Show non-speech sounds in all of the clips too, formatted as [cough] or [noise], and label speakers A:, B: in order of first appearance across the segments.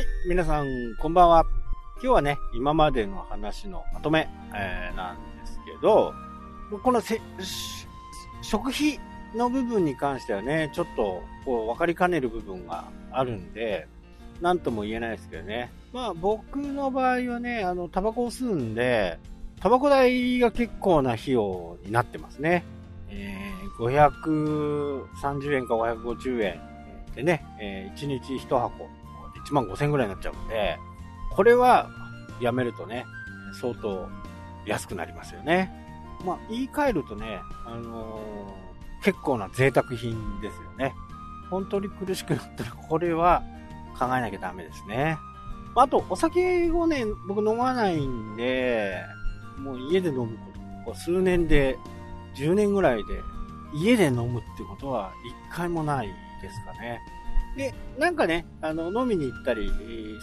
A: はい、皆さん、こんばんは。今日はね、今までの話のまとめ、えー、なんですけど、このせ食費の部分に関してはね、ちょっとこう分かりかねる部分があるんで、なんとも言えないですけどね。まあ僕の場合はね、あの、タバコを吸うんで、タバコ代が結構な費用になってますね。えー、530円か550円でね、えー、1日1箱1万5000円ぐらいになっちゃうんで、これはやめるとね、相当安くなりますよね。まあ、言い換えるとね、あのー、結構な贅沢品ですよね。本当に苦しくなったら、これは考えなきゃダメですね。あと、お酒をね、僕飲まないんで、もう家で飲むこと、数年で、10年ぐらいで、家で飲むってことは一回もないですかね。で、なんかね、あの、飲みに行ったり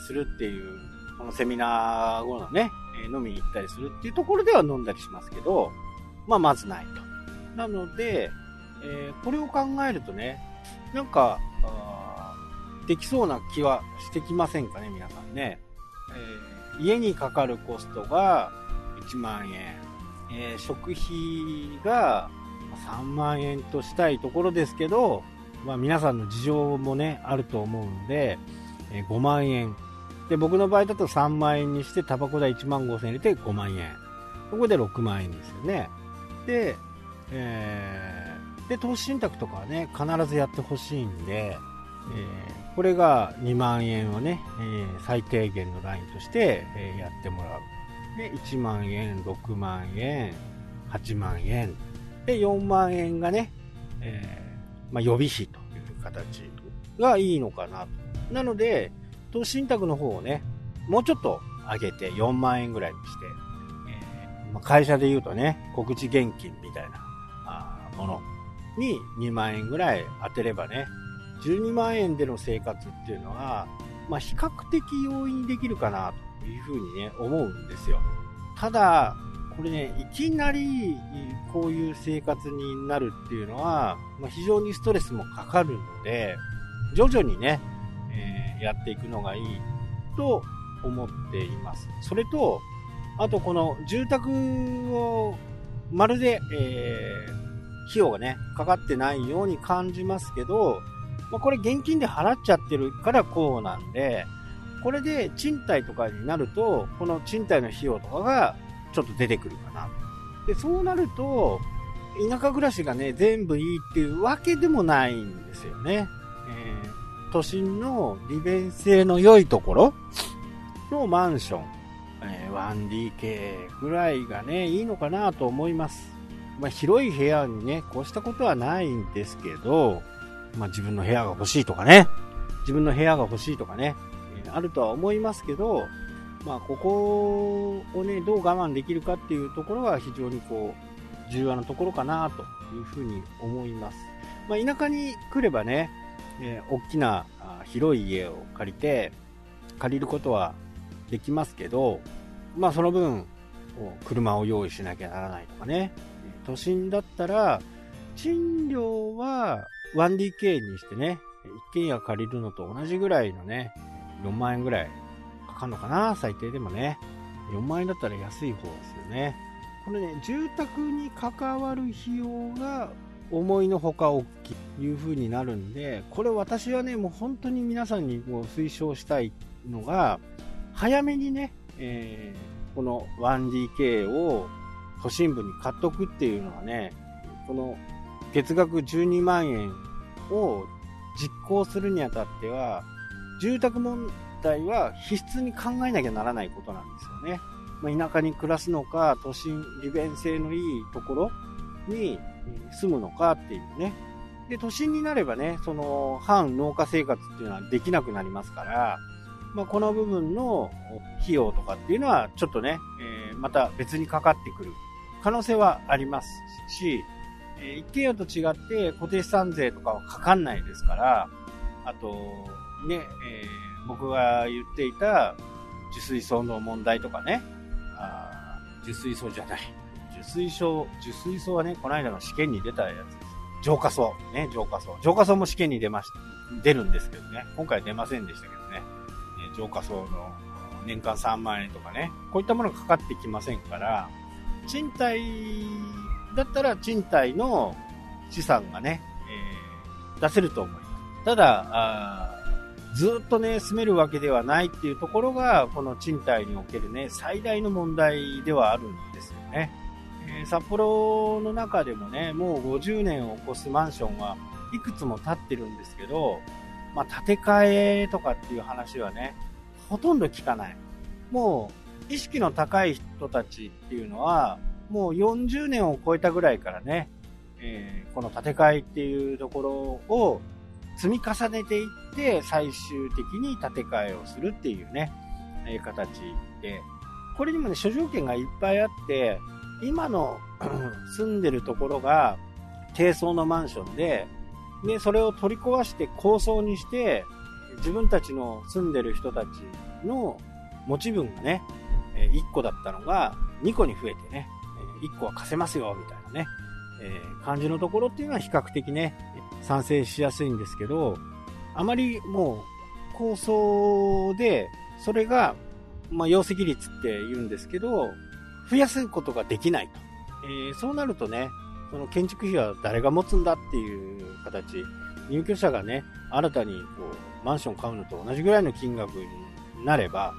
A: するっていう、このセミナー後のね、飲みに行ったりするっていうところでは飲んだりしますけど、まあ、まずないと。なので、えー、これを考えるとね、なんか、できそうな気はしてきませんかね、皆さんね。えー、家にかかるコストが1万円、えー、食費が3万円としたいところですけど、まあ、皆さんの事情もね、あると思うんで、え、5万円。で、僕の場合だと3万円にして、タバコ代1万5千円入れて5万円。ここで6万円ですよね。で、えー、で、投資信託とかはね、必ずやってほしいんで、えー、これが2万円をね、えー、最低限のラインとして、え、やってもらう。で、1万円、6万円、8万円。で、4万円がね、えーまあ、予備費という形がいいのかなと。なので、投資信託の方をね、もうちょっと上げて4万円ぐらいにして、えー、まあ、会社で言うとね、告知現金みたいなあものに2万円ぐらい当てればね、12万円での生活っていうのは、まあ、比較的容易にできるかなというふうにね、思うんですよ。ただ、これね、いきなりこういう生活になるっていうのは、まあ、非常にストレスもかかるので、徐々にね、えー、やっていくのがいいと思っています。それと、あとこの住宅をまるで、えー、費用がね、かかってないように感じますけど、まあ、これ現金で払っちゃってるからこうなんで、これで賃貸とかになると、この賃貸の費用とかがちょっと出てくるかな。で、そうなると、田舎暮らしがね、全部いいっていうわけでもないんですよね。えー、都心の利便性の良いところのマンション、えー、1DK ぐらいがね、いいのかなと思います。まあ、広い部屋にね、こうしたことはないんですけど、まあ、自分の部屋が欲しいとかね、自分の部屋が欲しいとかね、あるとは思いますけど、まあ、ここをね、どう我慢できるかっていうところは非常にこう、重要なところかなというふうに思います。まあ、田舎に来ればね、えー、大きな広い家を借りて、借りることはできますけど、まあその分、車を用意しなきゃならないとかね。都心だったら、賃料は 1DK にしてね、一軒家借りるのと同じぐらいのね、4万円ぐらいかるのかな最低でもね。4万円だったら安い方ですよね。これね、住宅に関わる費用が思いのほか大きいという風になるんで、これ私はね、もう本当に皆さんにもう推奨したいのが、早めにね、えー、この 1DK を都心部に買っとくっていうのはね、この月額12万円を実行するにあたっては、住宅問体は必須に考えなきゃならないことなんですよね。まあ、田舎に暮らすのか、都心、利便性のいいところに住むのかっていうね。で、都心になればね、その、反農家生活っていうのはできなくなりますから、まあ、この部分の費用とかっていうのは、ちょっとね、えー、また別にかかってくる可能性はありますし、えー、一軒家と違って固定資産税とかはかかんないですから、あと、ね、えー僕が言っていた受水槽の問題とかね、あ受水槽じゃない。受水槽、受水槽はね、この間の試験に出たやつです。浄化槽。ね、浄化槽。浄化槽も試験に出ました。出るんですけどね。今回出ませんでしたけどね。浄化層の年間3万円とかね、こういったものがかかってきませんから、賃貸だったら賃貸の資産がね、えー、出せると思います。ただ、ずっとね、住めるわけではないっていうところが、この賃貸におけるね、最大の問題ではあるんですよね。えー、札幌の中でもね、もう50年を超すマンションはいくつも建ってるんですけど、まあ、建て替えとかっていう話はね、ほとんど聞かない。もう、意識の高い人たちっていうのは、もう40年を超えたぐらいからね、えー、この建て替えっていうところを積み重ねていって、最終的に建て替えをするっていうね、えー、形で、これにもね、諸条件がいっぱいあって、今の [clears throat] 住んでるところが低層のマンションで、で、それを取り壊して高層にして、自分たちの住んでる人たちの持ち分がね、1個だったのが2個に増えてね、1個は貸せますよ、みたいなね、えー、感じのところっていうのは比較的ね、賛成しやすいんですけど、あまりもう構想で、それが、まあ、容積率って言うんですけど、増やすことができないと。えー、そうなるとね、その建築費は誰が持つんだっていう形、入居者がね、新たにこうマンション買うのと同じぐらいの金額になれば、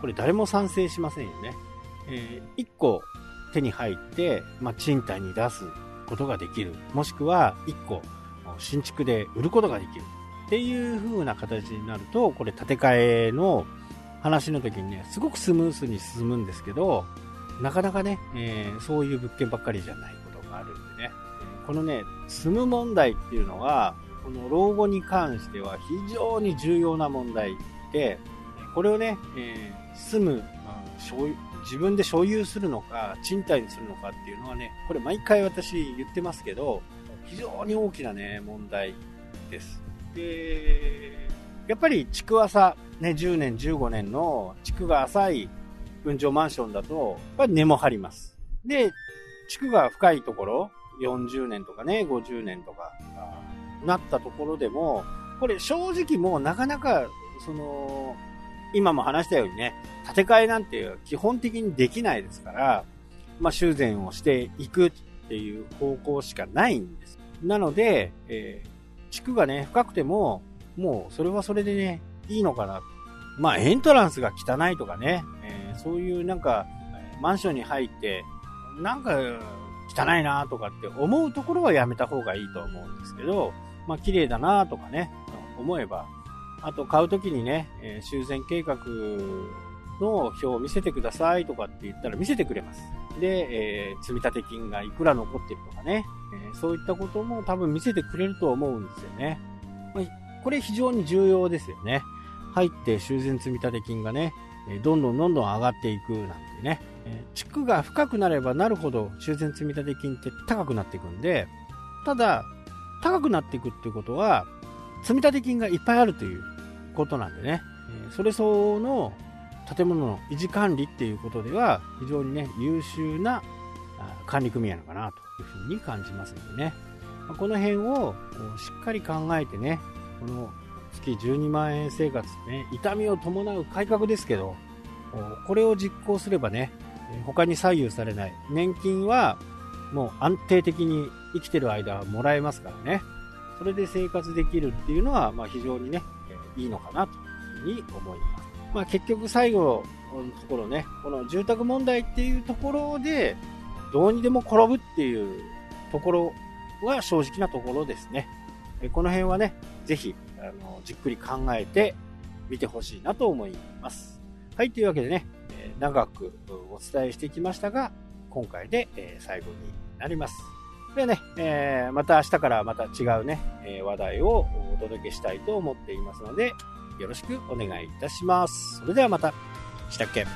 A: これ誰も賛成しませんよね。えー、1個手に入って、まあ、賃貸に出すことができる。もしくは1個新築で売ることができる。っていう風な形になると、これ建て替えの話の時にね、すごくスムースに進むんですけど、なかなかね、えー、そういう物件ばっかりじゃないことがあるんでね、このね、住む問題っていうのは、この老後に関しては非常に重要な問題で、これをね、えー、住む、所、自分で所有するのか、賃貸にするのかっていうのはね、これ毎回私言ってますけど、非常に大きなね、問題です。で、やっぱり築浅、ね、10年、15年の築が浅い分譲マンションだと、やっぱり根も張ります。で、築が深いところ、40年とかね、50年とか、なったところでも、これ正直もうなかなか、その、今も話したようにね、建て替えなんて基本的にできないですから、まあ修繕をしていくっていう方向しかないんです。なので、えー、地区がね、深くても、もうそれはそれでね、いいのかな。まあエントランスが汚いとかね、えー、そういうなんか、マンションに入って、なんか汚いなとかって思うところはやめた方がいいと思うんですけど、まあ綺麗だなとかね、思えば、あと買うときにね、えー、修繕計画の表を見せてくださいとかって言ったら見せてくれます。で、えー、積立金がいくら残ってるとかね、えー、そういったことも多分見せてくれると思うんですよね。ま、これ非常に重要ですよね。入って修繕積立金がね、どんどんどんどん上がっていくなんてね。地区が深くなればなるほど修繕積立金って高くなっていくんで、ただ、高くなっていくっていうことは、積立金がいっぱいあるということなんでね、それ相応の建物の維持管理っていうことでは非常にね、優秀な管理組合なのかなというふうに感じますのでね、この辺をしっかり考えてね、この月12万円生活ね、痛みを伴う改革ですけど、これを実行すればね、他に左右されない。年金はもう安定的に生きてる間はもらえますからね。それで生活できるっていうのは、まあ非常にね、いいのかなというふうに思います。まあ結局最後のところね、この住宅問題っていうところで、どうにでも転ぶっていうところは正直なところですね。この辺はね、ぜひ、あの、じっくり考えてみてほしいなと思います。はい、というわけでね、長くお伝えしてきましたが、今回で最後になります。ではね、えー、また明日からまた違うね、話題をお届けしたいと思っていますので、よろしくお願いいたします。それではまた。したっけ？